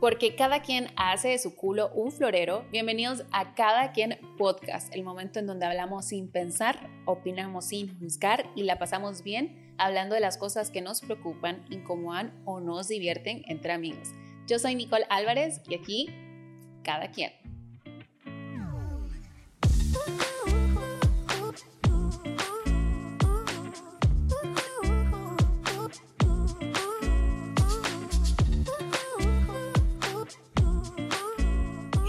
Porque cada quien hace de su culo un florero. Bienvenidos a Cada quien podcast, el momento en donde hablamos sin pensar, opinamos sin juzgar y la pasamos bien hablando de las cosas que nos preocupan, incomodan o nos divierten entre amigos. Yo soy Nicole Álvarez y aquí, cada quien.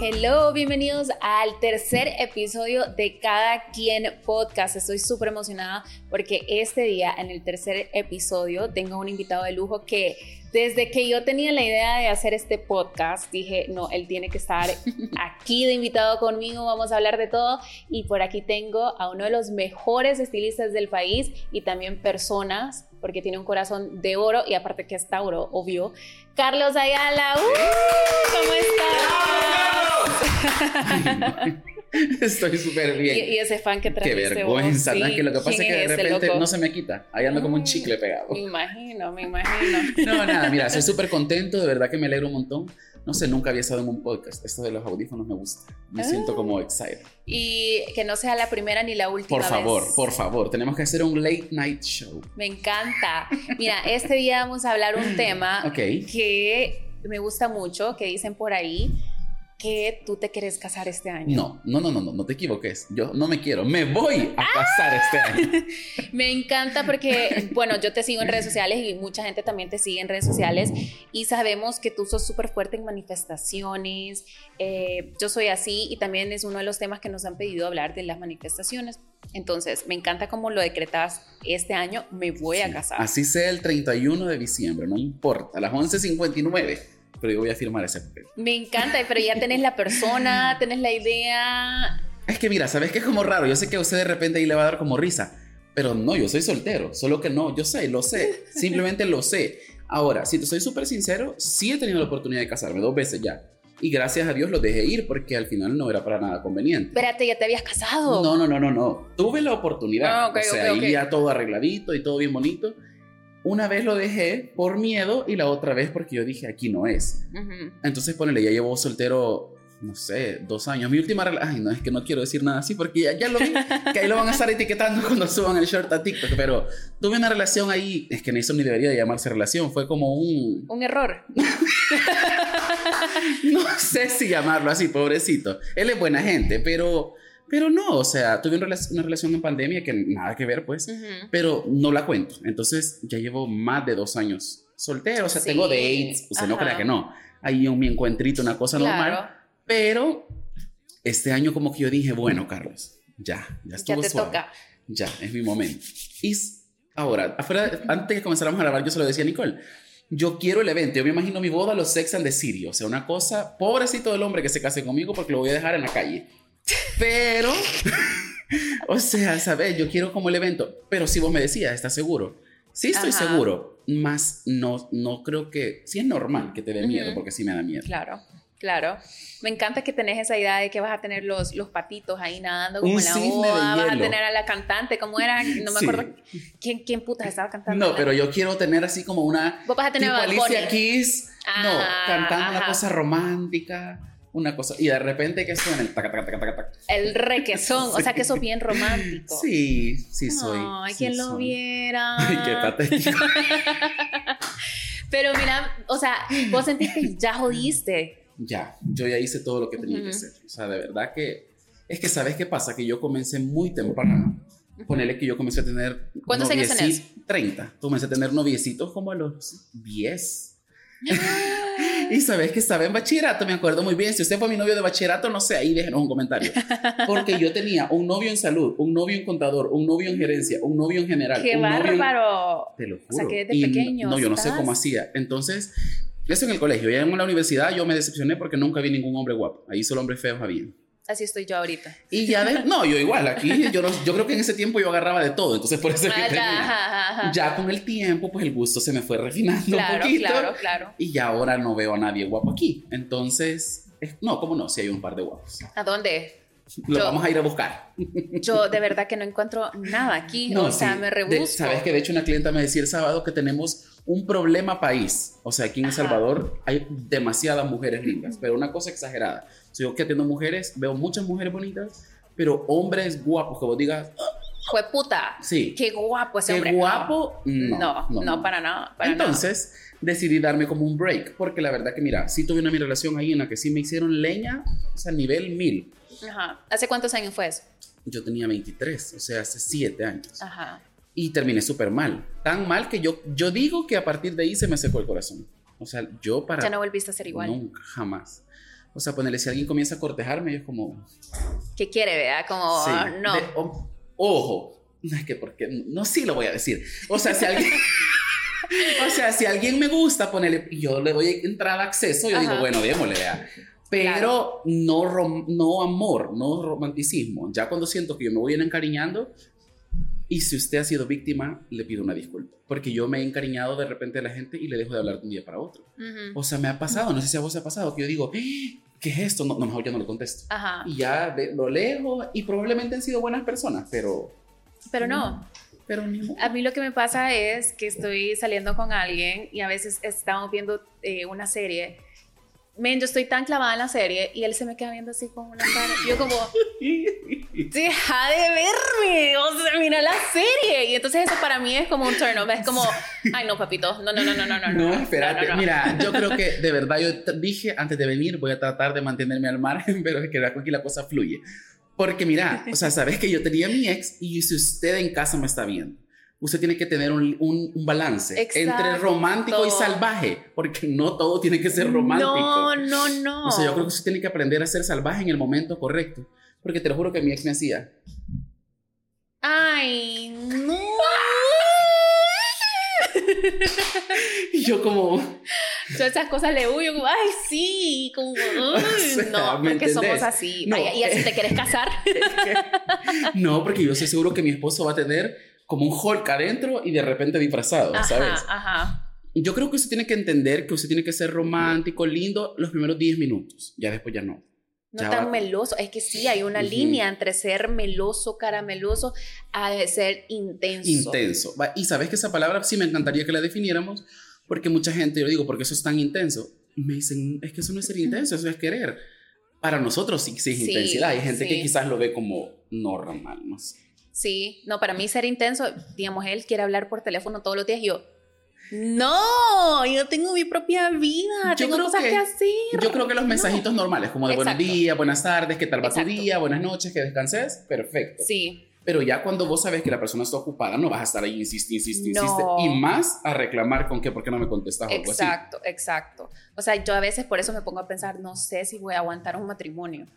Hello, bienvenidos al tercer episodio de Cada Quien Podcast. Estoy súper emocionada porque este día, en el tercer episodio, tengo un invitado de lujo que desde que yo tenía la idea de hacer este podcast, dije, no, él tiene que estar aquí de invitado conmigo, vamos a hablar de todo. Y por aquí tengo a uno de los mejores estilistas del país y también personas porque tiene un corazón de oro y aparte que es Tauro, obvio. Carlos Ayala, ¡uh! ¿cómo estás? Estoy súper bien. Y, y, ese fan que trajiste Qué vergüenza, vos, sí. que lo que pasa es ¿Quién que de repente loco? no se me quita. Ahí ando como un chicle pegado. Me imagino, me imagino. No, nada, mira, soy súper contento, de verdad que me alegro un montón. No sé, nunca había estado en un podcast. Esto de los audífonos me gusta. Me Ah. siento como excited. Y que no sea la primera ni la última Por favor, vez. por favor, tenemos que hacer un late night show. Me encanta. Mira, este día vamos a hablar un tema Ok. que me gusta mucho, que dicen por ahí que tú te quieres casar este año. No, no, no, no, no, no te equivoques. Yo no me quiero. Me voy a casar este año. Me encanta porque, bueno, yo te sigo en redes sociales y mucha gente también te sigue en redes sociales y sabemos que tú sos súper fuerte en manifestaciones. eh, yo soy así y también es uno de los temas que nos han pedido hablar de las manifestaciones. Entonces, me encanta cómo lo decretas este año, me voy a casar. Así sea el 31 de diciembre, no importa. A las 11.59. Pero yo voy a firmar ese papel. Me encanta, pero ya tenés la persona, tenés la idea. Es que mira, ¿sabes qué es como raro? Yo sé que a usted de repente ahí le va a dar como risa, pero no, yo soy soltero, solo que no, yo sé, lo sé, simplemente lo sé. Ahora, si te soy súper sincero, sí he tenido la oportunidad de casarme dos veces ya. Y gracias a Dios los dejé ir porque al final no era para nada conveniente. Espérate, ya te habías casado. No, no, no, no, no. Tuve la oportunidad. Ah, ok, o sea, ok, ok. ahí ya todo arregladito y todo bien bonito. Una vez lo dejé por miedo y la otra vez porque yo dije, aquí no es. Ujú. Entonces, ponele, ya llevo soltero, no sé, dos años. Mi última relación, ay, no, es que no quiero decir nada así porque ya, ya lo vi, que ahí lo van a estar etiquetando cuando suban el short a TikTok. Pero tuve una relación ahí, es que eso ni debería de llamarse relación, fue como un, Un error. no sé si llamarlo así, pobrecito. Él es buena gente, pero, pero no, o sea, tuve una relación, en pandemia que nada que ver, pues, Ujú. pero no la cuento. Entonces, ya llevo más de dos años soltero, o sea, Sí. tengo dates, o sea, no Ajá. crea que no. Ahí un mi encuentrito, una cosa normal. Claro, Pero este año como que yo dije, bueno, Carlos, ya, ya ya estuvo te suave. toca. Ya, es mi momento. Y ahora, afuera, antes de que comenzáramos a grabar, yo se lo decía a Nicole. Yo quiero el evento, yo me imagino mi boda, los Sex and the City, o sea, una cosa, pobrecito del hombre que se case conmigo porque lo voy a dejar en la calle. Pero, o sea, sabes, yo quiero como el evento, pero si vos me decías, ¿estás seguro? Sí, estoy Ajá. seguro, más no, no creo que, sí es normal que te dé miedo, Ujú. porque sí me da miedo. Claro, claro. Me encanta que tenés esa idea de que vas a tener los, los patitos ahí nadando como en la boda, vas a tener a la cantante, ¿cómo era? No me Sí. acuerdo quién, quién putas estaba cantando. No, pero yo quiero tener así como una Vos vas a tener tipo Alicia. Keys, no, Ah, cantando una ajá. cosa romántica, una cosa y de repente que suena el taca taca taca taca taca. El requesón, o sea que Sí. sos bien romántico. Sí, sí soy. Ay, sí quien lo viera. Ay, qué patético. Pero mira, o sea, vos sentís que ya jodiste. ya, yo ya hice todo lo que tenía que Ujú. hacer. O sea, de verdad que es que sabes qué pasa que yo comencé muy temprano. Ponele que yo comencé a tener ¿Cuántos años tenés? noviecitos- 30. Comencé a tener noviecitos como a los 10. Y sabes que estaba en bachillerato, me acuerdo muy bien. Si usted fue mi novio de bachillerato, no sé, ahí déjenos un comentario. Porque yo tenía un novio en salud, un novio en contador, un novio en gerencia, un novio en general. ¡Qué un novio en- bárbaro! Te lo juro. O sea, que desde Y pequeño No, yo no sé cómo hacía. Entonces, eso en el colegio. Ya en la universidad yo me decepcioné porque nunca vi ningún hombre guapo. Ahí solo hombres feos había. Así estoy yo ahorita. Y ya de, no, yo igual, aquí yo, no- yo creo que en ese tiempo yo agarraba de todo, entonces por eso es que Ah, ya, ajá, ajá, ajá. Ya con el tiempo, pues el gusto se me fue refinando Claro, un poquito. claro, claro. Y ya ahora no veo a nadie guapo aquí. Entonces, es- no, ¿cómo no? Si hay un par de guapos. ¿A dónde? Lo vamos a ir a buscar. Yo de verdad que no encuentro nada aquí. o sea, me rebusco. Sabes que de hecho una clienta me decía el sábado que tenemos un problema país. O sea, aquí en El Salvador hay demasiadas mujeres lindas, pero una cosa exagerada. Yo que atiendo mujeres, veo muchas mujeres bonitas, pero hombres guapos que vos digas. Fue puta. Sí. Qué guapo ese hombre. Qué guapo. No, no, para nada. Entonces decidí darme como un break, porque la verdad que mira, sí tuve una mi relación ahí en la que sí me hicieron leña, o sea, nivel mil. Ajá. ¿Hace cuántos años fue eso? Yo tenía 23, o sea, hace 7 años. Ajá. Y terminé súper mal. Tan mal que yo, yo digo que a partir de ahí se me secó el corazón. O sea, yo para... Ya no volviste a ser igual. Nunca, jamás. O sea, ponerle, si alguien comienza a cortejarme, es como... ¿Qué quiere, vea? Como, no. ojo, no es que porque... No, sí lo voy a decir. O sea, si alguien... o sea, si alguien me gusta, ponerle, yo le doy entrada acceso, yo digo, bueno, démosle, vea. Pero no, no amor, no romanticismo. Ya cuando siento que yo me voy encariñando, y si usted ha sido víctima, le pido una disculpa. Porque yo me he encariñado de repente a la gente y le dejo de hablar de un día para otro. O sea, me ha pasado, no sé si a vos ha pasado, que yo digo, ¡Ah! ¿qué es esto? No, no mejor ya no le contesto. Ajá. Y ya lo leo y probablemente han sido buenas personas, pero... Pero no. Pero ni A mí lo que me pasa es que estoy saliendo con alguien y a veces estamos viendo eh, una serie men, yo estoy tan clavada en la serie y él se me queda viendo así con una cara. Yo como, deja de verme, o sea, mira la serie. Y entonces eso para mí es como un turn off, es como, ay no, papito, no, no, no, no, no, no. No, espérate, mira, yo creo que de verdad yo dije antes de venir voy a tratar de mantenerme al margen, pero es que aquí la cosa fluye. Porque mira, o sea, sabes que yo tenía mi ex y si usted en casa me está viendo usted tiene que tener un, un, balance entre romántico y salvaje, porque no todo tiene que ser romántico. No, no, no. O sea, yo creo que usted tiene que aprender a ser salvaje en el momento correcto, porque te lo juro que mi ex me hacía. Ay, no. y yo como... Todas esas cosas le huyo, como, ay, sí, como, no, porque somos así. ¿Y así te quieres casar? no, porque yo estoy seguro que mi esposo va a tener como un Hulk adentro y de repente disfrazado, ¿sabes? Ajá. Yo creo que usted tiene que entender que usted tiene que ser romántico, lindo los primeros 10 minutos. Ya después ya no. No tan meloso. Es que sí, hay una línea entre ser meloso, carameloso, a ser intenso. Intenso. Y sabes que esa palabra sí me encantaría que la definiéramos, porque mucha gente, yo digo, porque eso es tan intenso. Me dicen, es que eso no es ser intenso, eso es querer. Para nosotros sí, sí es intensidad. Hay gente que quizás lo ve como normal, no sé. Sí, no, para mí ser intenso, digamos, él quiere hablar por teléfono todos los días y yo, no, yo tengo mi propia vida, yo tengo cosas que, hacer. Yo creo que los mensajitos normales, como de buenos días, buenas tardes, qué tal va tu día, buenas noches, que descanses, perfecto. Sí. Pero ya cuando vos sabes que la persona está ocupada, no vas a estar ahí, insiste, insiste, insiste, y más a reclamar con qué, por qué no me contestas Exacto, exacto. O sea, yo a veces por eso me pongo a pensar, no sé si voy a aguantar un matrimonio.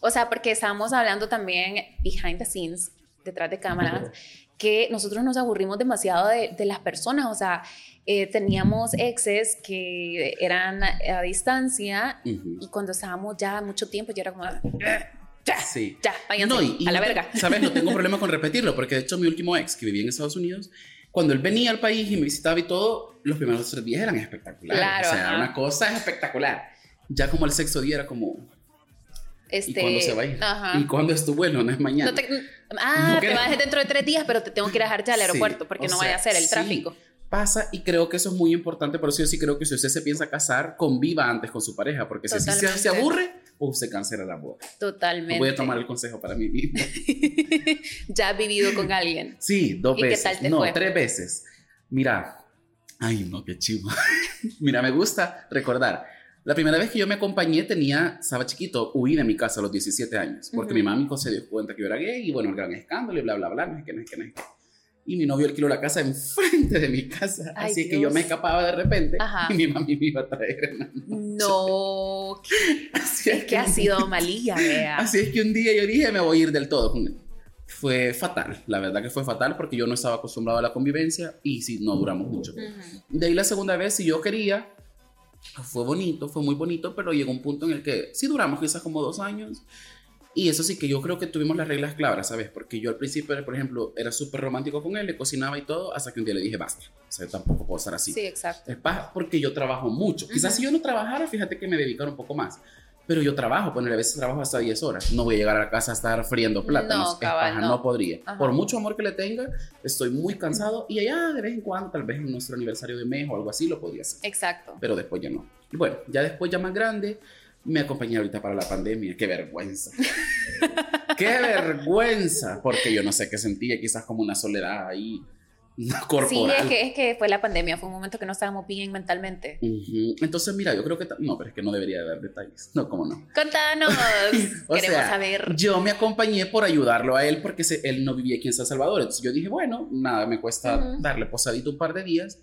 O sea, porque estábamos hablando también behind the scenes detrás de cámaras, que nosotros nos aburrimos demasiado de, de las personas, o sea, eh, teníamos exes que eran a, distancia y cuando estábamos ya mucho tiempo yo era como... Ya, sí. ya, váyanse a la verga. Sabes, no tengo problema con repetirlo, porque de hecho mi último ex que vivía en Estados Unidos, cuando él venía al país y me visitaba y todo, los primeros tres días eran espectaculares. Claro, o sea, una cosa espectacular. Ya como el sexto día era como, este, ¿Y cuándo se va a ir? ¿Y cuándo es tu vuelo? No es mañana. ah, te vas dentro de tres días, pero te tengo que ir a dejarte al aeropuerto porque no vaya a ser el tráfico. Pasa y creo que eso es muy importante, por eso yo sí creo que si usted se piensa casar, conviva antes con su pareja, porque si se, se aburre, o se cancela la boda. Totalmente. voy a tomar el consejo para mí mismo. ¿Ya has vivido con alguien? Sí, dos veces. no, tres veces. Mira, ay no, qué chivo. Mira, me gusta recordar la primera vez que yo me acompañé tenía, estaba chiquito, huí de mi casa a los 17 años, porque mi mamá se dio cuenta que yo era gay y bueno, el gran escándalo y bla, bla, bla, no es que no es que no es que. Y mi novio alquiló la casa enfrente de mi casa, así que yo me escapaba de repente y mi mamá me iba a traer No, así es, que, ha sido malilla, vea. Así es que un día yo dije, me voy a ir del todo Fue fatal, la verdad que fue fatal porque yo no estaba acostumbrado a la convivencia y sí, no duramos mucho. De ahí la segunda vez, si yo quería, fue bonito, fue muy bonito, pero llegó un punto en el que sí duramos quizás como dos años. Y eso sí que yo creo que tuvimos las reglas claras, ¿sabes? Porque yo al principio, por ejemplo, era súper romántico con él, le cocinaba y todo, hasta que un día le dije, basta. O sea, tampoco puedo estar así. Sí, exacto. Es porque yo trabajo mucho. Quizás si yo no trabajara, fíjate que me dedicara un poco más. Pero yo trabajo, ponerle a veces trabajo hasta 10 horas. No voy a llegar a la casa a estar friendo plátanos. No, cabal, no. no podría. Ajá. Por mucho amor que le tenga, estoy muy cansado y allá de vez en cuando, tal vez en nuestro aniversario de mes o algo así, lo podría hacer. Exacto. Pero después ya no. Y bueno, ya después, ya más grande, me acompañé ahorita para la pandemia. Qué vergüenza. Qué vergüenza. Porque yo no sé qué sentía, quizás como una soledad ahí corporal. Sí, es que, es que fue la pandemia, fue un momento que no estábamos bien mentalmente. Ujú. Entonces, mira, yo creo que... No, pero es que no debería de dar detalles. No, cómo no. Contanos, O queremos sea, saber. Yo me acompañé por ayudarlo a él porque se- él no vivía aquí en San Salvador. Entonces yo dije, bueno, nada, me cuesta Ujú. darle posadito un par de días.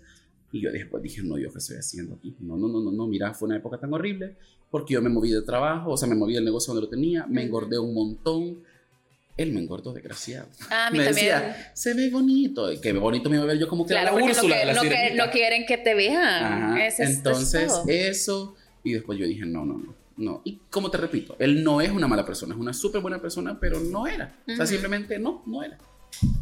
Y yo después dije, no, yo qué estoy haciendo aquí. No, no, no, no, no, mira, fue una época tan horrible porque yo me moví de trabajo, o sea, me moví del negocio donde lo tenía, me engordé un montón. Él me engordó, desgraciado. Ah, a mí me también. decía, se ve bonito. Y que bonito me iba a ver yo como que claro, la no, Úrsula que- de la no que- no quieren que te vean. Ajá. Ese es- Entonces, es eso. Y después yo dije, no, no, no. No. Y como te repito, él no es una mala persona, es una súper buena persona, pero no era. O sea, simplemente no, no era.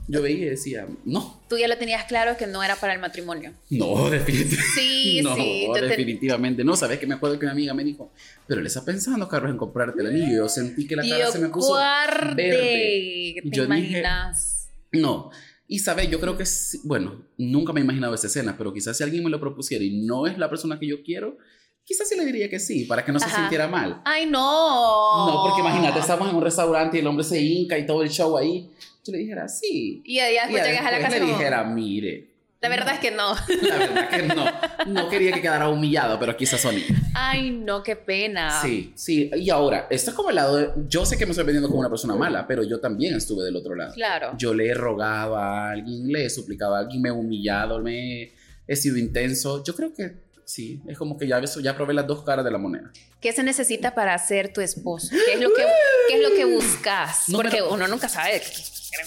Yo veía y decía, no, Tú ya lo tenías claro que no era para el matrimonio. no, definitivamente. Sí, no, sí. tú te- definitivamente no. ¿Sabes que Me acuerdo que una amiga me dijo, pero él está pensando, Carlos, en comprarte el anillo. Yo sentí que la cara se me puso guarde. verde. ¿Te Yo dije- imaginas? No. Y sabes, yo creo que, bueno, nunca me he imaginado esa escena, pero quizás si alguien me lo propusiera y no es la persona que yo quiero, quizás sí le diría que sí, para que no se Ajá. sintiera mal. Ay, no. No, porque imagínate, estamos en un restaurante y el hombre se hinca y todo el show ahí. Yo le dijera, sí. Y ya, ya Y después a la después casa le como, dijera, mire. La verdad es que no. La verdad que no. No quería que quedara humillado, pero quizás Sony. Ay, no, qué pena. Sí, sí. Y ahora, esto es como el lado de... Yo sé que me estoy vendiendo como una persona mala, pero yo también estuve del otro lado. Claro. Yo le he rogado a alguien, le he suplicado a alguien, me he humillado, me he sido intenso. Yo creo que sí, es como que ya, ya probé las dos caras de la moneda. ¿Qué se necesita para ser tu esposo? ¿Qué es lo que, qué es lo que buscas? No, Porque pero- uno nunca sabe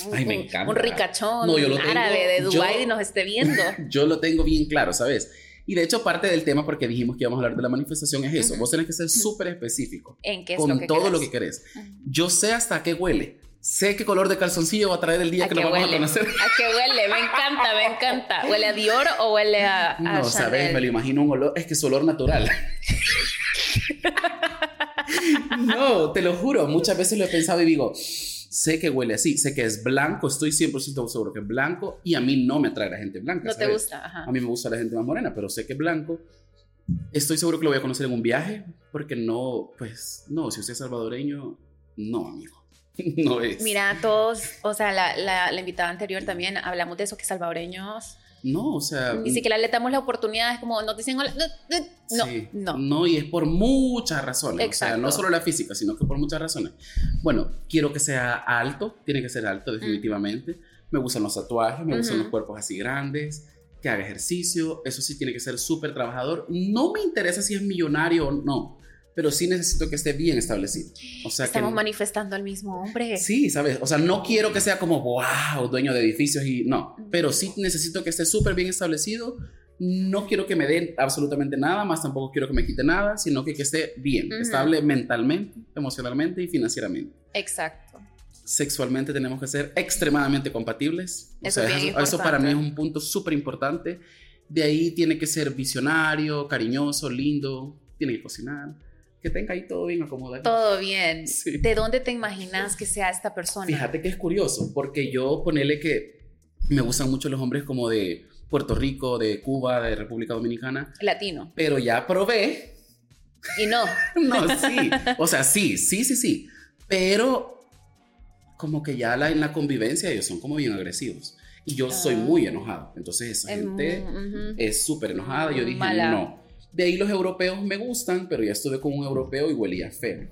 un, Ay, me un- encanta. un ricachón No, yo lo tengo- árabe de Dubái y nos esté viendo. Yo lo tengo bien claro, ¿sabes? Y de hecho, parte del tema, porque dijimos que íbamos a hablar de la manifestación, es eso. Ujú. Vos tenés que ser súper específico ¿En qué es con lo que todo querés? lo que querés. Ujú. Yo sé hasta qué huele. Sé qué color de calzoncillo va a traer el día ¿A que lo vamos huele? a conocer. ¿A qué huele? Me encanta, me encanta. ¿Huele a Dior o huele a, a No, sabes, me lo imagino un olor, es que es olor natural. no, te lo juro, muchas veces lo he pensado y digo, sé que huele así, sé que es blanco, estoy 100% seguro que es blanco y a mí no me atrae la gente blanca. ¿No te ¿sabes? gusta? Ajá. A mí me gusta la gente más morena, pero sé que es blanco. Estoy seguro que lo voy a conocer en un viaje, porque no, pues, no, si usted es salvadoreño, no, amigo. No es. Mira, todos, o sea, la, la, la invitada anterior también hablamos de eso, que salvadoreños, No, o sea. ni siquiera le damos la oportunidad, es como, nos dicen, hola, no, no, sí, no. No, y es por muchas razones. O sea, Exacto. no solo la física, sino que por muchas razones. Bueno, quiero que sea alto, tiene que ser alto, definitivamente. Me gustan los tatuajes, me gustan Ujú. los cuerpos así grandes, que haga ejercicio, eso sí tiene que ser súper trabajador. No me interesa si es millonario o no, pero sí necesito que esté bien establecido. O sea, Estamos que, manifestando al mismo hombre. Sí, ¿sabes? O sea, no quiero que sea como, wow, dueño de edificios y no, pero sí necesito que esté súper bien establecido. No quiero que me den absolutamente nada, más tampoco quiero que me quite nada, sino que, que esté bien, Ujú. estable mentalmente, emocionalmente y financieramente. Exacto. Sexualmente tenemos que ser extremadamente compatibles. O Eso sea, es bien eso, eso para mí es un punto súper importante. De ahí tiene que ser visionario, cariñoso, lindo, tiene que cocinar, que tenga ahí todo bien acomodado. Todo bien. Sí. ¿De dónde te imaginas que sea esta persona? Fíjate que es curioso, porque yo ponele que me gustan mucho los hombres como de Puerto Rico, de Cuba, de República Dominicana, Latino. pero ya probé. Y no. No, sí. O sea, sí, sí, sí, sí. Pero como que ya la, en la convivencia ellos son como bien agresivos. Y yo soy Ah. muy enojado. Entonces esa gente ujú. es súper enojada. Yo dije, Mala. no. De ahí los europeos me gustan, pero ya estuve con un europeo y huelía feo.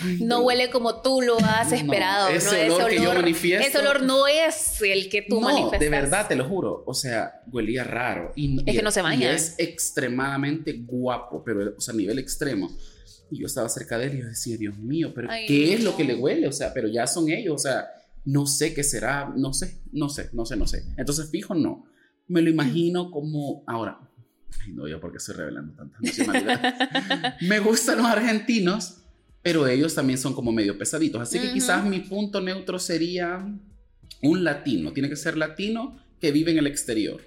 Ay, No Dios. huele como tú lo has No, esperado. ¿no? ese olor que yo manifiesto- Ese olor no es el que tú no, manifestas. de verdad, te lo juro. O sea, huelía raro. Y, Es y- que no se baña. y es extremadamente guapo, pero, o sea, a nivel extremo. Y yo estaba cerca de él y yo decía, Dios mío, pero Ay, ¿qué es lo que le huele? O sea, pero ya son ellos, o sea, no sé qué será, no sé, no sé, no sé, no sé. Entonces, fijo, no. Me lo imagino como, ahora, ay, no, yo porque estoy revelando tantas nacionalidades. Me gustan los argentinos, pero ellos también son como medio pesaditos. Así que quizás mi punto neutro sería un latino. Tiene que ser latino que vive en el exterior.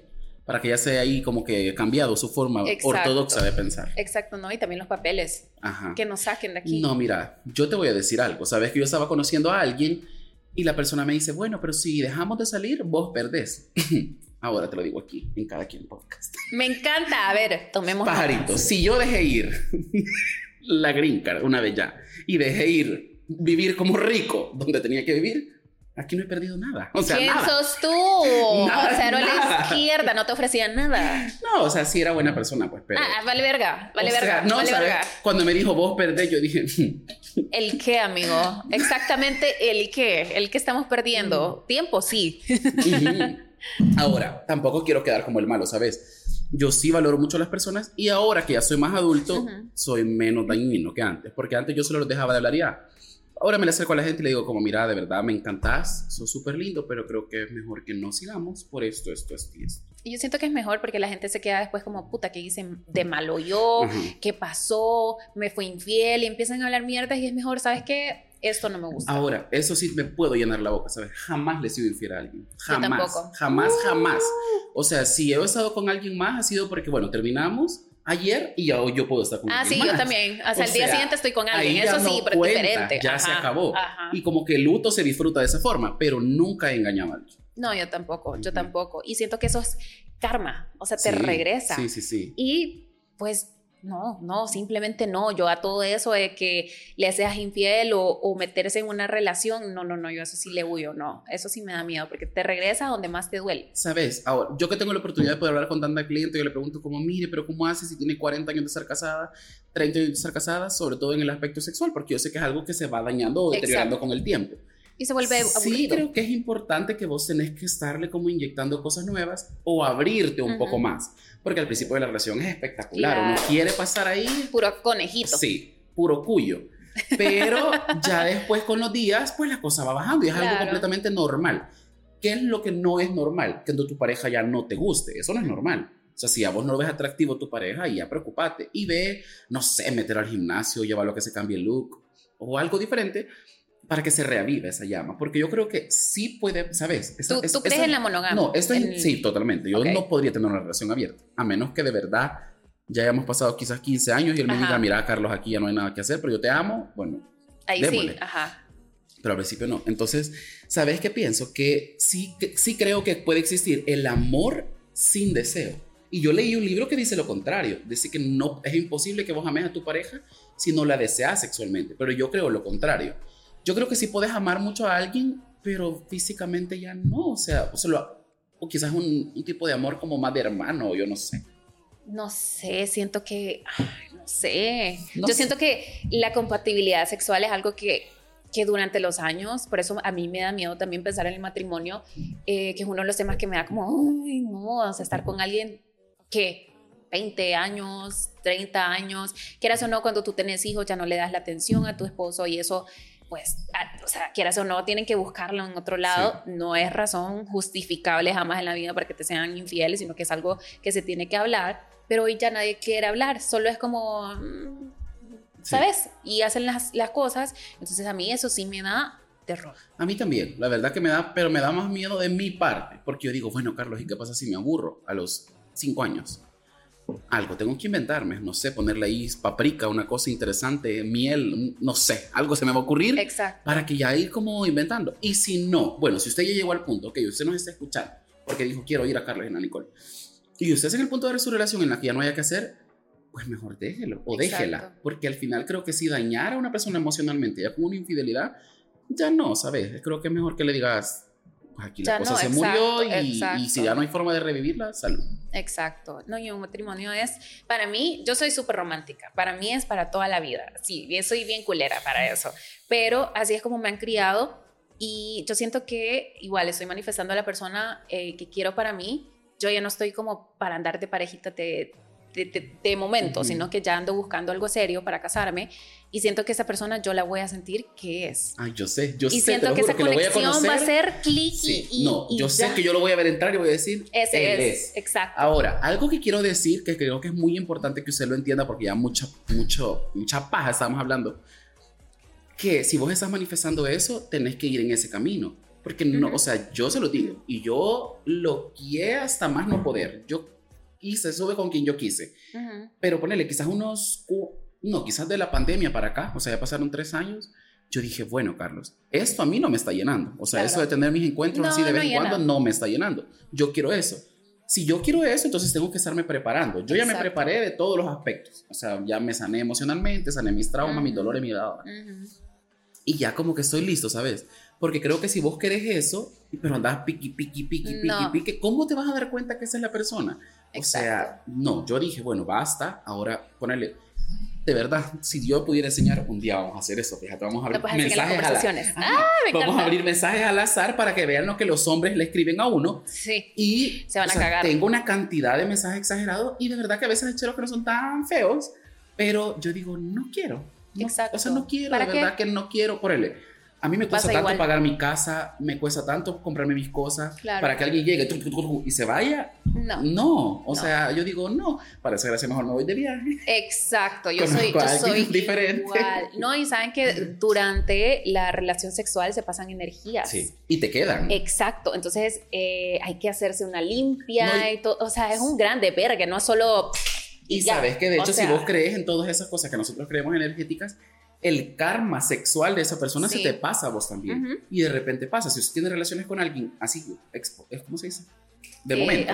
para que ya sea ahí como que cambiado su forma Exacto. ortodoxa de pensar. Exacto, ¿no? Y también los papeles. Ajá. Que nos saquen de aquí. No, mira, yo te voy a decir algo. Sabes que yo estaba conociendo a alguien y la persona me dice, bueno, pero si dejamos de salir, vos perdés. Ahora te lo digo aquí, en cada quien podcast. Me encanta. A ver, tomemos. Pajarito, si yo dejé ir la green card una vez ya y dejé ir vivir como rico donde tenía que vivir, aquí no he perdido nada. O sea, ¿Quién nada. sos tú? Nada, Cero a la nada. izquierda, no te ofrecían nada. No, o sea, sí era buena persona, pues, pero... Ah, vale verga, vale o sea, verga, no, vale ¿sabes? verga. Cuando me dijo vos perdés, yo dije, ¿El qué, amigo? Exactamente el qué, el que estamos perdiendo. Mm. Tiempo, sí. Ujú. Ahora, tampoco quiero quedar como el malo, ¿sabes? Yo sí valoro mucho a las personas y ahora que ya soy más adulto, soy menos dañino que antes, porque antes yo solo los dejaba de hablar ya. Ahora me le acerco a la gente y le digo como, mira, de verdad me encantás, sos súper lindo, pero creo que es mejor que no sigamos por esto, esto, esto y esto. Y yo siento que es mejor porque la gente se queda después como, puta, ¿qué hice de malo yo? Ajá. ¿Qué pasó? ¿Me fue infiel? Y empiezan a hablar mierdas y es mejor, ¿sabes qué? Esto no me gusta. Ahora, eso sí me puedo llenar la boca, ¿sabes? Jamás le he sido infiel a alguien. Jamás. tampoco. Jamás, jamás. O sea, si he estado con alguien más ha sido porque, bueno, terminamos ayer y ya hoy yo puedo estar con Ah, alguien sí, yo también. Hasta O el día sea, siguiente estoy con alguien. Eso sí, no pero cuenta, es diferente. Ya se Ajá, acabó. ajá. Y como que el luto se disfruta de esa forma, pero nunca he engañado a alguien. No, yo tampoco, yo tampoco. Y siento que eso es karma, o sea, te Sí, regresa. Sí, sí, sí. Y pues no, no, simplemente no. Yo a todo eso de que le seas infiel o, o meterse en una relación, no, no, no, yo eso sí le huyo, no. Eso sí me da miedo porque te regresa donde más te duele. Sabes, ahora, yo que tengo la oportunidad de poder hablar con tanta cliente, yo le pregunto como, mire, pero ¿cómo hace si tiene 40 años de estar casada, 30 años de estar casada, sobre todo en el aspecto sexual? Porque yo sé que es algo que se va dañando o deteriorando Exacto. con el tiempo. Y se vuelve Sí, aburrido. creo que es importante que vos tenés que estarle como inyectando cosas nuevas o abrirte un Ujú. poco más. Porque al principio de la relación es espectacular. Claro. Uno quiere pasar ahí, Puro conejito. sí, puro cuyo. Pero ya después con los días, pues la cosa va bajando y es algo Claro. completamente normal. ¿Qué es lo que no es normal? Que tu pareja ya no te guste. Eso no es normal. O sea, si a vos no lo ves atractivo tu pareja, ya preocupate. Y ve, no sé, meter al gimnasio, llevarlo a que se cambie el look o algo diferente para que se reavive esa llama. Porque yo creo que sí puede, ¿sabes? Esa- ¿Tú, esa- tú crees esa- en la monogamia? No, esto es, En- sí, totalmente. Yo no podría tener una relación abierta, a menos que de verdad ya hayamos pasado quizás 15 años y él me Ajá. diga, mira, Carlos, aquí ya no hay nada que hacer, pero yo te amo. Bueno, Ahí démosle. sí, ajá. pero al principio no. Entonces, ¿sabes qué pienso? Que sí, que sí creo que puede existir el amor sin deseo. Y yo leí un libro que dice lo contrario. Dice que no es imposible que vos ames a tu pareja si no la deseas sexualmente. Pero yo creo lo contrario. Yo creo que sí puedes amar mucho a alguien, pero físicamente ya no. O sea, o, solo- o quizás un, un tipo de amor como más de hermano, yo no sé. No sé, siento que, ay, no sé. No Yo sé. siento que la compatibilidad sexual es algo que, que durante los años, por eso a mí me da miedo también pensar en el matrimonio, eh, que es uno de los temas que me da como, ay, no, o sea, estar con alguien que 20 años, 30 años, quieras o no, cuando tú tenés hijos ya no le das la atención a tu esposo y eso pues, o sea, quieras o no, tienen que buscarlo en otro lado. No es razón justificable jamás en la vida para que te sean infieles, sino que es algo que se tiene que hablar. Pero hoy ya nadie quiere hablar, solo es como, mm, ¿sabes? Y hacen las, las cosas. Entonces a mí eso sí me da terror. A mí también, la verdad que me da, pero me da más miedo de mi parte, porque yo digo, bueno, Carlos, ¿y qué pasa si me aburro a los cinco años? Algo tengo que inventarme, no sé, ponerle ahí paprika, una cosa interesante, miel, no sé, algo se me va a ocurrir Exacto. para que ya ir como inventando. Y si no, bueno, si usted ya llegó al punto, que usted nos está escuchando, porque dijo, quiero ir a Carlos y a Nicole, y usted es en el punto de su relación en la que ya no haya que hacer, pues mejor déjelo o Exacto. déjela, porque al final creo que si dañar a una persona emocionalmente ya con una infidelidad, ya no, ¿sabes? Creo que es mejor que le digas, pues aquí la Ya cosa no, se exacto, murió y, exacto. y si ya no hay forma de revivirla, salud. Exacto. No, y un matrimonio es, para mí, yo soy súper romántica. Para mí es para toda la vida. Sí, bien, soy bien culera para eso. Pero así es como me han criado y yo siento que igual estoy manifestando a la persona eh, que quiero para mí. Yo ya no estoy como para andar de parejita de, de, de- de momento, sino que ya ando buscando algo serio para casarme y siento que esa persona yo la voy a sentir que es. Ay, yo sé, yo y sé, te siento que esa que conexión va a ser clic y- Sí, y, no, y yo sé que yo lo voy a ver entrar y voy a decir, Ese él es, es. exacto. Ahora, algo que quiero decir, que creo que es muy importante que usted lo entienda, porque ya mucha, mucho, mucha paja estamos hablando, que si vos estás manifestando eso, tenés que ir en ese camino. Porque no, o sea, yo se lo digo y yo lo quiero hasta más no poder. Yo hice, sube con quien yo quise. Pero ponele, quizás unos, no, quizás de la pandemia para acá, o sea, ya pasaron tres años. Yo dije, bueno, Carlos, esto a mí no me está llenando. O sea, eso de tener mis encuentros así de vez en cuando no me está llenando. Yo quiero eso. Si yo quiero eso, entonces tengo que estarme preparando. Yo ya me preparé de todos los aspectos. O sea, ya me sané emocionalmente, sané mis traumas, mis dolores, mi edad. Y ya como que estoy listo, ¿sabes? Porque creo que si vos querés eso, pero andás piqui, piqui, piqui, piqui, piqui, ¿cómo te vas a dar cuenta que esa es la persona? O sea, no, yo dije, bueno, basta, ahora ponerle, de verdad, si yo pudiera enseñar, un día vamos a hacer eso, fíjate, vamos a abrir mensajes al azar. Ah, vamos a abrir mensajes al azar para que vean lo que los hombres le escriben a uno. Sí. Y se van a cagar. tengo una cantidad de mensajes exagerados y de verdad que a veces hay cheros que no son tan feos, pero yo digo, no quiero. Exacto. O sea, no quiero, de verdad que no quiero por él a mí me cuesta tanto pagar mi casa, me cuesta tanto comprarme mis cosas para que alguien llegue y se vaya. No. No, o sea, yo digo, no, para esa gracia mejor me voy de viaje. Exacto, yo soy, yo soy diferente. Igual. No, y saben que durante la relación sexual se pasan energías. Sí, y te quedan. Exacto, entonces eh, hay que hacerse una limpia y todo, o sea, es un grande que no solo... Y, sabes que de hecho, si vos crees en todas esas cosas que nosotros creemos energéticas, el karma sexual de esa persona se te pasa a vos también. Y de repente pasa. Si usted tiene relaciones con alguien así, ¿cómo se dice? De momento.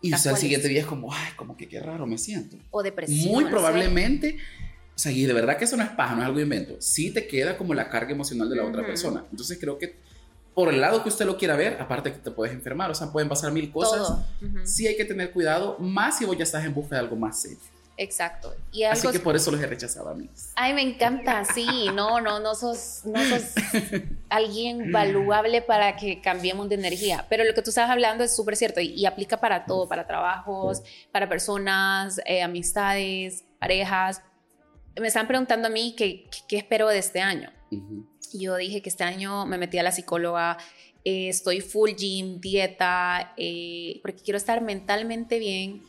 Y al siguiente día es como, ay, como que qué raro me siento. O depresión. Muy probablemente, o sea, y de verdad que eso no es paja, no es algo invento. Sí te queda como la carga emocional de la otra persona. Entonces creo que por el lado que usted lo quiera ver, aparte que te puedes enfermar, o sea, pueden pasar mil cosas. Sí hay que tener cuidado, más si vos ya estás en busca de algo más serio. Exacto. Y Así que por eso los he rechazado a mí. Ay, me encanta, sí. No, no, no sos, no sos alguien valuable para que cambiemos de energía. Pero lo que tú estás hablando es súper cierto y, aplica para todo, para trabajos, para personas, eh, amistades, parejas. Me están preguntando a mí qué, qué, espero de este año. Yo dije que este año me metí a la psicóloga, eh, estoy full gym, dieta, eh, porque quiero estar mentalmente bien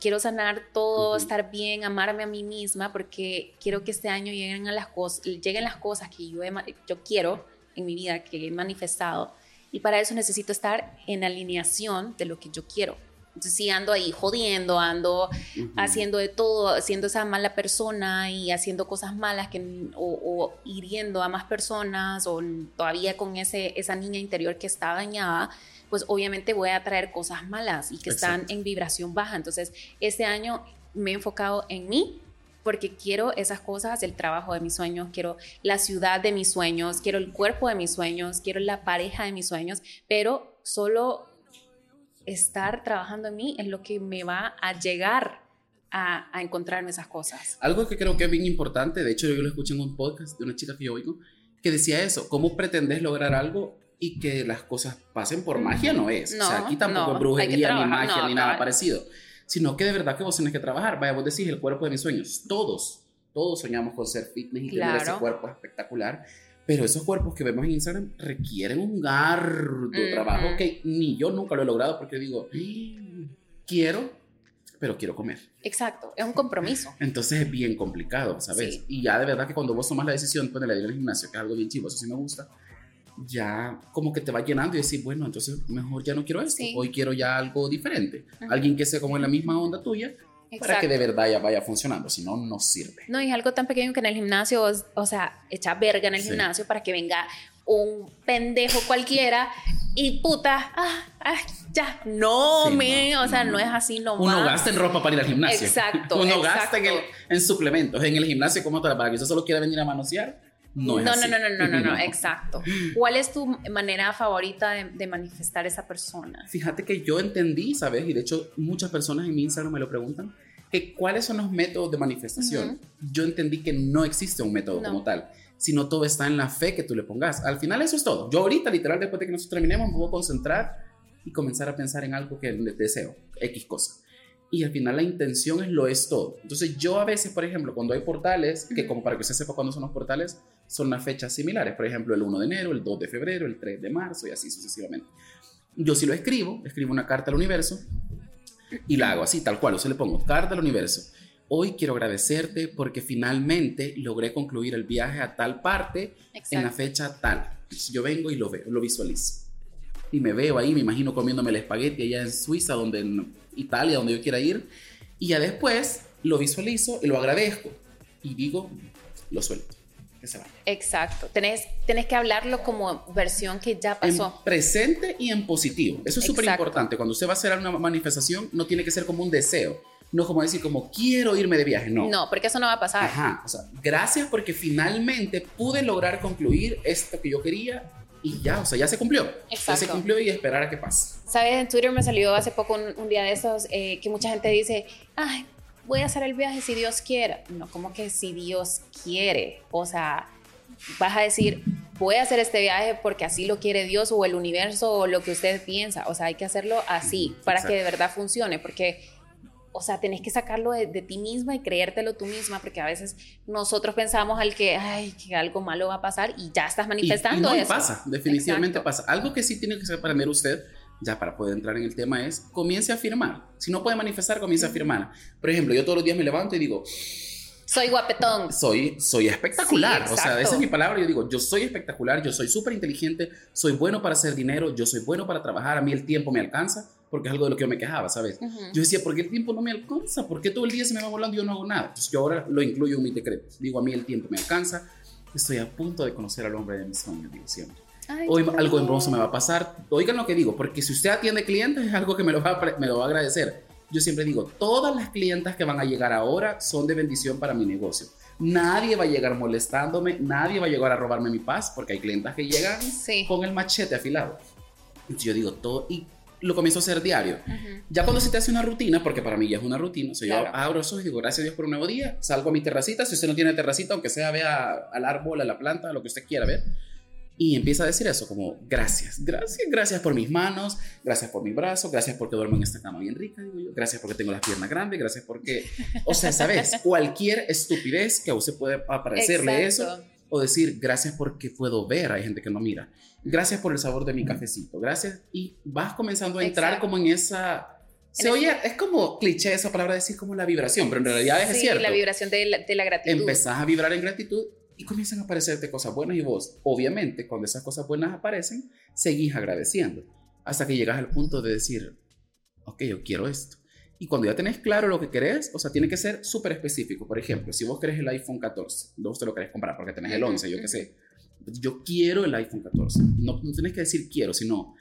quiero sanar todo, estar bien, amarme a mí misma, porque quiero que este año lleguen, a las, cosas, lleguen las cosas que yo, yo quiero en mi vida, que he manifestado. Y para eso necesito estar en alineación de lo que yo quiero. Si ando ahí jodiendo, ando haciendo de todo, siendo esa mala persona y haciendo cosas malas que, o, hiriendo a más personas o todavía con ese, esa niña interior que está dañada, pues obviamente voy a traer cosas malas y que están en vibración baja. Entonces, este año me he enfocado en mí porque quiero esas cosas, el trabajo de mis sueños, quiero la ciudad de mis sueños, quiero el cuerpo de mis sueños, quiero la pareja de mis sueños, pero solo estar trabajando en mí es lo que me va a llegar a, encontrarme esas cosas. Algo que creo que es bien importante, de hecho yo lo escuché en un podcast de una chica que yo oigo, que decía eso, ¿cómo pretendes lograr algo y que las cosas pasen por magia? No es. o sea, aquí tampoco es brujería, ni magia, ni nada parecido, sino que de verdad que vos tenés que trabajar. Vaya, vos decís el cuerpo de mis sueños, todos, todos soñamos con ser fitness y tener ese cuerpo espectacular pero esos cuerpos que vemos en Instagram requieren un arduo trabajo que ni yo nunca lo he logrado porque digo, quiero, pero quiero comer. Exacto, es un compromiso. Entonces es bien complicado, ¿sabes? Y ya de verdad que cuando vos tomas la decisión, pues la ir al gimnasio, que es algo bien chivo, eso sí me gusta, ya como que te va llenando y decís, bueno, entonces mejor ya no quiero esto, hoy quiero ya algo diferente. Alguien que sea como en la misma onda tuya, para que de verdad ya vaya funcionando, si no, no sirve. No, y es algo tan pequeño que en el gimnasio, o sea, echa verga en el gimnasio para que venga un pendejo cualquiera y puta, ah, ah ya, no, me, o sea, no, es así nomás. Uno gasta en ropa para ir al gimnasio. Exacto. Uno gasta en, en, suplementos, en el gimnasio como tal, para que usted solo quiera venir a manosear. No, no, no, no, no, no, no, exacto. ¿Cuál es tu manera favorita de, manifestar esa persona? Fíjate que yo entendí, ¿sabes? Y de hecho muchas personas en mi Instagram me lo preguntan, que cuáles son los métodos de manifestación. Yo entendí que no existe un método como tal, sino todo está en la fe que tú le pongas. Al final eso es todo. Yo ahorita, literal, después de que nosotros terminemos, me voy a concentrar y comenzar a pensar en algo que deseo, X cosa y al final la intención es lo es todo. Entonces yo a veces, por ejemplo, cuando hay portales, que como para que usted sepa cuándo son los portales, son las fechas similares, por ejemplo, el 1 de enero, el 2 de febrero, el 3 de marzo y así sucesivamente. Yo sí lo escribo, escribo una carta al universo y la hago así, tal cual, o sea, le pongo carta al universo. Hoy quiero agradecerte porque finalmente logré concluir el viaje a tal parte en la fecha tal. Yo vengo y lo veo, lo visualizo. Y me veo ahí, me imagino comiéndome el espagueti allá en Suiza, donde en Italia, donde yo quiera ir. Y ya después lo visualizo y lo agradezco. Y digo, lo suelto. Que se vaya. Exacto. Tenés, tenés que hablarlo como versión que ya pasó. En presente y en positivo. Eso es súper importante. Cuando usted va a hacer una manifestación, no tiene que ser como un deseo. No como decir como quiero irme de viaje, no. No, porque eso no va a pasar. Ajá, o sea, gracias porque finalmente pude lograr concluir esto que yo quería y ya, o sea, ya se cumplió. Exacto. Ya se cumplió y esperar a que pase. Sabes, en Twitter me salió hace poco un, día de esos eh, que mucha gente dice, ay, voy a hacer el viaje si Dios quiere. No, como que si Dios quiere. O sea, vas a decir, voy a hacer este viaje porque así lo quiere Dios o el universo o lo que usted piensa. O sea, hay que hacerlo así para que de verdad funcione, porque o sea, tenés que sacarlo de, ti misma y creértelo tú misma, porque a veces nosotros pensamos al que, ay, que algo malo va a pasar y ya estás manifestando y, no, pasa, definitivamente pasa. Algo que sí tiene que aprender usted, ya para poder entrar en el tema, es comience a afirmar. Si no puede manifestar, comience a afirmar. Por ejemplo, yo todos los días me levanto y digo, soy guapetón. Soy, soy espectacular. o sea, esa es mi palabra. Yo digo, yo soy espectacular, yo soy súper inteligente, soy bueno para hacer dinero, yo soy bueno para trabajar, a mí el tiempo me alcanza porque es algo de lo que yo me quejaba, ¿sabes? Yo decía, ¿por qué el tiempo no me alcanza? ¿Por qué todo el día se me va volando y yo no hago nada? Entonces yo ahora lo incluyo en mis decretos. Digo, a mí el tiempo me alcanza, estoy a punto de conocer al hombre de mis sueños, digo siempre. Hoy algo hermoso me va a pasar. Oigan lo que digo, porque si usted atiende clientes es algo que me lo, va a, me lo va a agradecer. Yo siempre digo, todas las clientas que van a llegar ahora son de bendición para mi negocio. Nadie va a llegar molestándome, nadie va a llegar a robarme mi paz, porque hay clientas que llegan con el machete afilado. Yo digo, todo, y lo comienzo a hacer diario. Ya cuando se te hace una rutina, porque para mí ya es una rutina, o sea, yo abro ojos y digo, gracias a Dios por un nuevo día, salgo a mi terracita, si usted no tiene terracita, aunque sea vea al árbol, a la planta, lo que usted quiera ver, y empieza a decir eso, como, gracias, gracias, gracias por mis manos, gracias por mi brazo, gracias porque duermo en esta cama bien rica, digo yo, gracias porque tengo las piernas grandes, gracias porque, o sea, sabes, cualquier estupidez que a usted puede aparecerle eso, o decir, gracias porque puedo ver, hay gente que no mira gracias por el sabor de mi cafecito, gracias. Y vas comenzando a entrar como en esa... Se oye, es como cliché esa palabra decir como la vibración, pero en realidad es sí, la vibración de la, de la gratitud. Empezás a vibrar en gratitud y comienzan a aparecerte cosas buenas y vos, obviamente, cuando esas cosas buenas aparecen, seguís agradeciendo hasta que llegas al punto de decir, ok, yo quiero esto. Y cuando ya tenés claro lo que querés, o sea, tiene que ser súper específico. Por ejemplo, si vos querés el iPhone 14, vos te lo querés comprar porque tenés el 11, yo qué sé yo quiero el iPhone 14. No, no tienes que decir quiero, sino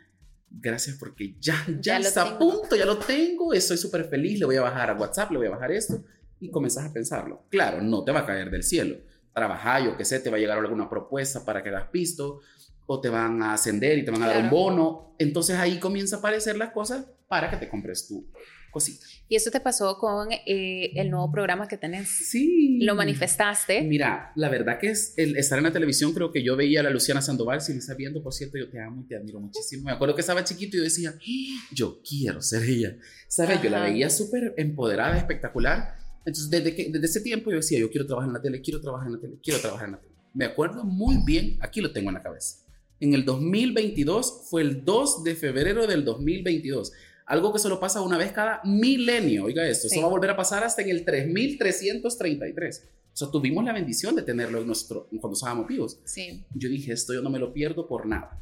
gracias porque ya, ya, está a punto, ya lo tengo, estoy súper feliz, le voy a bajar a WhatsApp, le voy a bajar esto y comienzas a pensarlo. Claro, no te va a caer del cielo. Trabaja, yo qué sé, te va a llegar alguna propuesta para que hagas pisto o te van a ascender y te van a dar un bono. Entonces ahí comienza a aparecer las cosas para que te compres tu cosita. ¿Y eso te pasó con eh, el nuevo programa que tenés? Sí. ¿Lo manifestaste? Mira, la verdad que es el estar en la televisión, creo que yo veía a la Luciana Sandoval, si me está viendo, por cierto, yo te amo y te admiro muchísimo. Me acuerdo que estaba chiquito y yo decía, ¡Ah! yo quiero ser ella. ¿Sabes? Yo la veía súper empoderada, espectacular. Entonces, desde, que, desde ese tiempo yo decía, yo quiero trabajar en la tele, quiero trabajar en la tele, quiero trabajar en la tele. Me acuerdo muy bien, aquí lo tengo en la cabeza. En el 2022, fue el 2 de febrero del 2022 algo que solo pasa una vez cada milenio. Oiga esto, eso va a volver a pasar hasta en el 3333. O sea, tuvimos la bendición de tenerlo en nuestro, cuando estábamos vivos. Sí. Yo dije, esto yo no me lo pierdo por nada.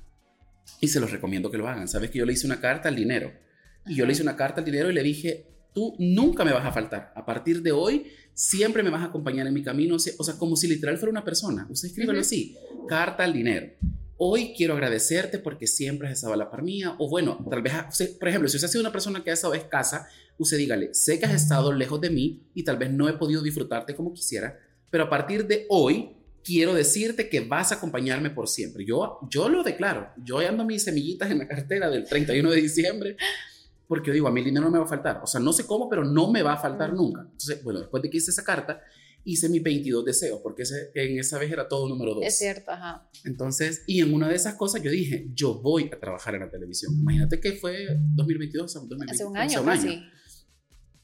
Y se los recomiendo que lo hagan. Sabes que yo le hice una carta al dinero. Y yo le hice una carta al dinero y le dije, tú nunca me vas a faltar. A partir de hoy, siempre me vas a acompañar en mi camino. O sea, como si literal fuera una persona. Usted escríbelo así, carta al dinero hoy quiero agradecerte porque siempre has estado a la par mía. O bueno, tal vez, por ejemplo, si usted ha sido una persona que ha estado escasa, usted dígale, sé que has estado lejos de mí y tal vez no he podido disfrutarte como quisiera, pero a partir de hoy quiero decirte que vas a acompañarme por siempre. Yo, yo lo declaro. Yo ando mis semillitas en la cartera del 31 de diciembre porque yo digo, a mí el dinero no me va a faltar. O sea, no sé cómo, pero no me va a faltar nunca. Entonces, bueno, después de que hice esa carta, hice mis 22 deseos, porque ese, en esa vez era todo número 2. Es cierto, ajá. Entonces, y en una de esas cosas yo dije, yo voy a trabajar en la televisión. Imagínate que fue 2022, 2022 hace un año. Hace un año.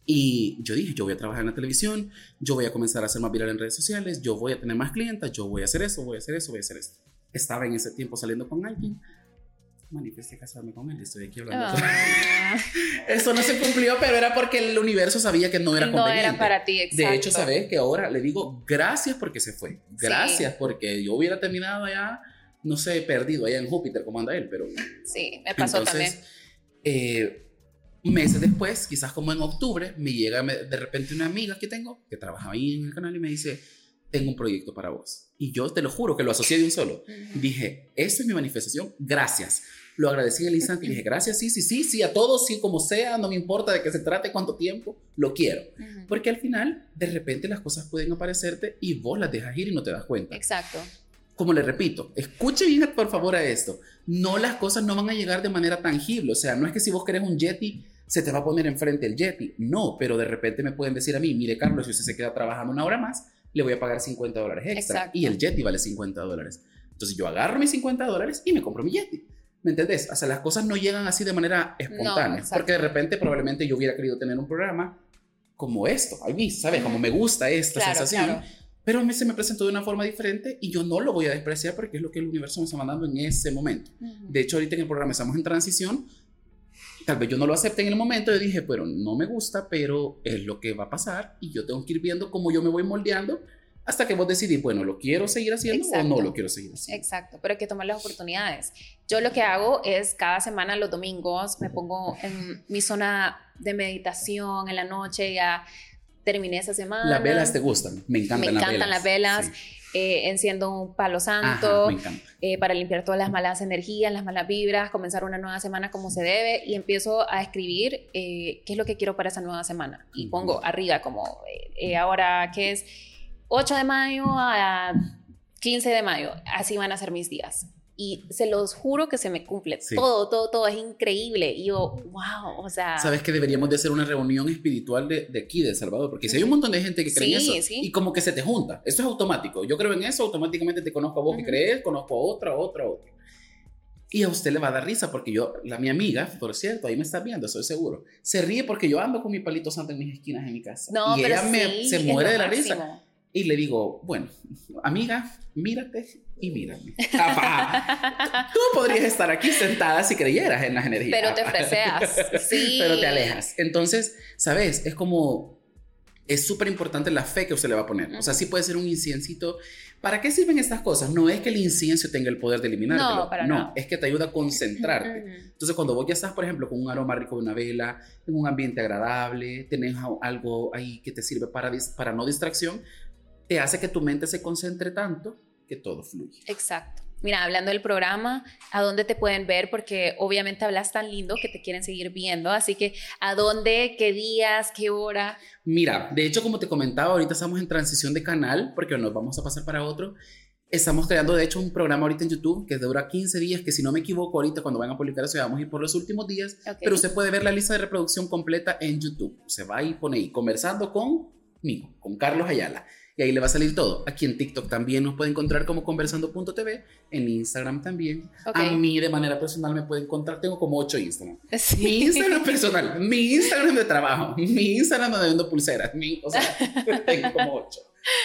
Y yo dije, yo voy a trabajar en la televisión, yo voy a comenzar a hacer más viral en redes sociales, yo voy a tener más clientes, yo voy a hacer eso, voy a hacer eso, voy a hacer esto. Estaba en ese tiempo saliendo con alguien manifesté casarme con él, estoy aquí hablando. Ah. Eso no se cumplió, pero era porque el universo sabía que no era conveniente. No era para ti, exacto. De hecho, sabes que ahora le digo gracias porque se fue. Gracias porque yo hubiera terminado allá no sé, perdido allá en Júpiter como anda él, pero... Sí, me pasó también. Eh, meses después, quizás como en octubre, me llega de repente una amiga que tengo, que trabaja ahí en el canal y me dice, tengo un proyecto para vos. Y yo te lo juro que lo asocié de un solo. Dije, esa es mi manifestación, gracias. Lo agradecí al instante y dije, gracias, sí, sí, sí, sí, a todos, sí, como sea, no me importa de qué se trate, cuánto tiempo, lo quiero. Porque al final, de repente las cosas pueden aparecerte y vos las dejas ir y no te das cuenta. Exacto. Como le repito, escuche bien por favor a esto. No las cosas no van a llegar de manera tangible. O sea, no es que si vos querés un Yeti, se te va a poner enfrente el Yeti. No, pero de repente me pueden decir a mí, mire Carlos, si usted se queda trabajando una hora más, le voy a pagar 50 dólares extra. Y el Yeti vale 50 dólares. Entonces yo agarro mis 50 dólares y me compro mi Yeti. ¿Me entendés? O sea, las cosas no llegan así de manera espontánea. porque de repente probablemente yo hubiera querido tener un programa como esto, a mí, ¿sabes? Como me gusta esta sensación. Pero a mí se me presentó de una forma diferente y yo no lo voy a despreciar porque es lo que el universo me está mandando en ese momento. De hecho, ahorita en el programa estamos en transición. Tal vez yo no lo acepte en el momento. Yo dije, pero no me gusta, pero es lo que va a pasar y yo tengo que ir viendo cómo yo me voy moldeando hasta que vos decidís, bueno, ¿lo quiero seguir haciendo o no lo quiero seguir haciendo? Exacto, pero hay que tomar las oportunidades. Yo lo que hago es cada semana, los domingos, me pongo en mi zona de meditación en la noche, ya terminé esa semana. Las velas te gustan, me encantan, me encantan las velas. Eh, enciendo un palo santo eh, para limpiar todas las malas energías, las malas vibras, comenzar una nueva semana como se debe y empiezo a escribir eh, qué es lo que quiero para esa nueva semana. Y pongo arriba como ahora qué es 8 de mayo a 15 de mayo, así van a ser mis días. Y se los juro que se me cumple. Todo, todo, todo es increíble. Y yo, wow, o sea... Sabes que deberíamos de hacer una reunión espiritual de, de aquí, de El Salvador, porque si hay un montón de gente que cree en eso, y como que se te junta. Eso es automático. Yo creo en eso, automáticamente te conozco a vos que crees, conozco a otra, otra, otra. Y a usted le va a dar risa porque yo, la mi amiga, por cierto, ahí me está viendo, estoy seguro, se ríe porque yo ando con mi palito santo en mis esquinas en mi casa. No, y pero ella me, se muere de la risa. Y le digo, bueno, amiga, mírate y mírame. Tú podrías estar aquí sentada si creyeras en las energías. Pero te freseas, sí. Pero te alejas. Entonces, ¿sabes? Es como, es súper importante la fe que usted le va a poner. O sea, sí puede ser un inciencito. ¿Para qué sirven estas cosas? No es que el incienso tenga el poder de eliminarlo. No, para no. es que te ayuda a concentrarte. Entonces, cuando vos ya estás, por ejemplo, con un aroma rico de una vela, en un ambiente agradable, tenés algo ahí que te sirve para, para no distracción, te hace que tu mente se concentre tanto que todo fluye. Exacto. Mira, hablando del programa, ¿a dónde te pueden ver? Porque obviamente hablas tan lindo que te quieren seguir viendo. Así que, ¿a dónde? ¿Qué días? ¿Qué hora? Mira, de hecho, como te comentaba, ahorita estamos en transición de canal porque nos vamos a pasar para otro. Estamos creando, de hecho, un programa ahorita en YouTube que dura 15 días, que si no me equivoco, ahorita cuando van a publicar eso, vamos a ir por los últimos días. Pero usted puede ver la lista de reproducción completa en YouTube. Se va y pone ahí, conversando con conmigo, con Carlos Ayala y ahí le va a salir todo. Aquí en TikTok también nos puede encontrar como conversando.tv, en Instagram también. A mí de manera personal me puede encontrar, tengo como ocho Instagram. Mi Instagram personal, mi Instagram de trabajo, mi Instagram donde vendo pulseras, mi, o sea, tengo como ocho.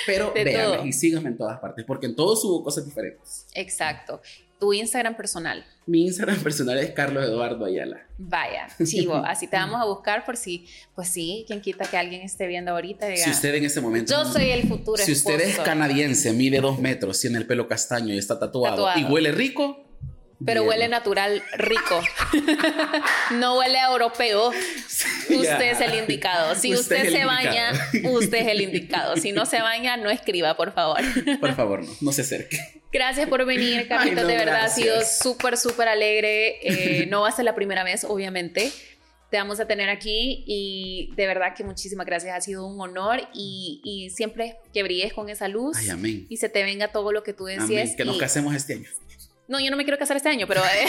Pero véanme y síganme en todas partes, porque en todos subo cosas diferentes. Exacto tu Instagram personal. Mi Instagram personal es Carlos Eduardo Ayala. Vaya, chivo. Así te vamos a buscar por si, pues sí, quien quita que alguien esté viendo ahorita. si usted en ese momento. Yo soy el futuro. Si usted es canadiense, mide dos metros, tiene el pelo castaño y está tatuado. y huele rico, pero huele natural rico. no huele europeo. Usted es el indicado. Si usted, se baña, usted es el indicado. Si no se baña, no escriba, por favor. por favor, no, no se acerque. Gracias por venir, Carlitos. de verdad ha sido súper, súper alegre. Eh, no va a ser la primera vez, obviamente. Te vamos a tener aquí y de verdad que muchísimas gracias. Ha sido un honor y, siempre que brilles con esa luz Ay, amén. y se te venga todo lo que tú decías. Que nos casemos este año. No, yo no me quiero casar este año, pero eh,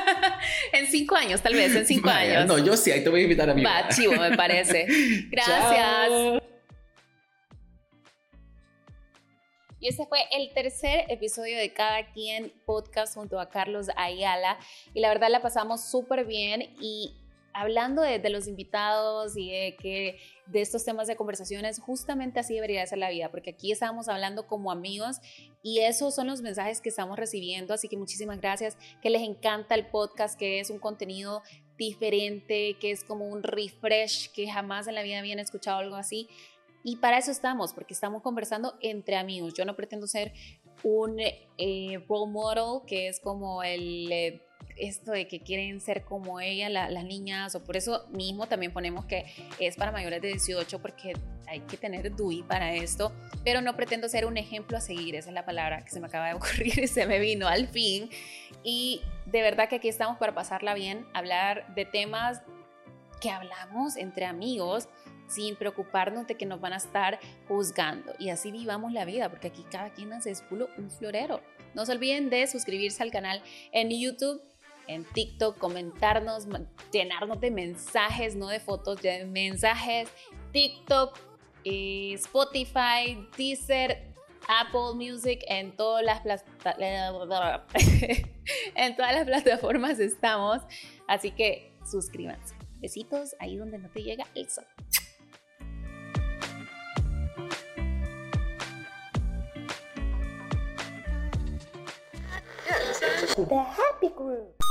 en cinco años, tal vez, en cinco años. No, yo sí, ahí te voy a invitar a mí. Va, chivo, me parece. Gracias. Y ese fue el tercer episodio de Cada Quien Podcast junto a Carlos Ayala. Y la verdad la pasamos súper bien y hablando de, los invitados y de, que, de estos temas de conversaciones, justamente así debería ser la vida, porque aquí estamos hablando como amigos y esos son los mensajes que estamos recibiendo, así que muchísimas gracias, que les encanta el podcast, que es un contenido diferente, que es como un refresh, que jamás en la vida habían escuchado algo así. Y para eso estamos, porque estamos conversando entre amigos. Yo no pretendo ser un eh, role model que es como el... Eh, esto de que quieren ser como ella las niñas o por eso mismo también ponemos que es para mayores de 18 porque hay que tener DUI para esto, pero no pretendo ser un ejemplo a seguir, esa es la palabra que se me acaba de ocurrir y se me vino al fin y de verdad que aquí estamos para pasarla bien, hablar de temas que hablamos entre amigos sin preocuparnos de que nos van a estar juzgando. Y así vivamos la vida, porque aquí cada quien hace un florero. No se olviden de suscribirse al canal en YouTube, en TikTok, comentarnos, llenarnos de mensajes, no de fotos, de mensajes, TikTok, eh, Spotify, Deezer, Apple Music, en todas las en todas las plataformas estamos, así que suscríbanse. Besitos ahí donde no te llega el sol. The Happy Group.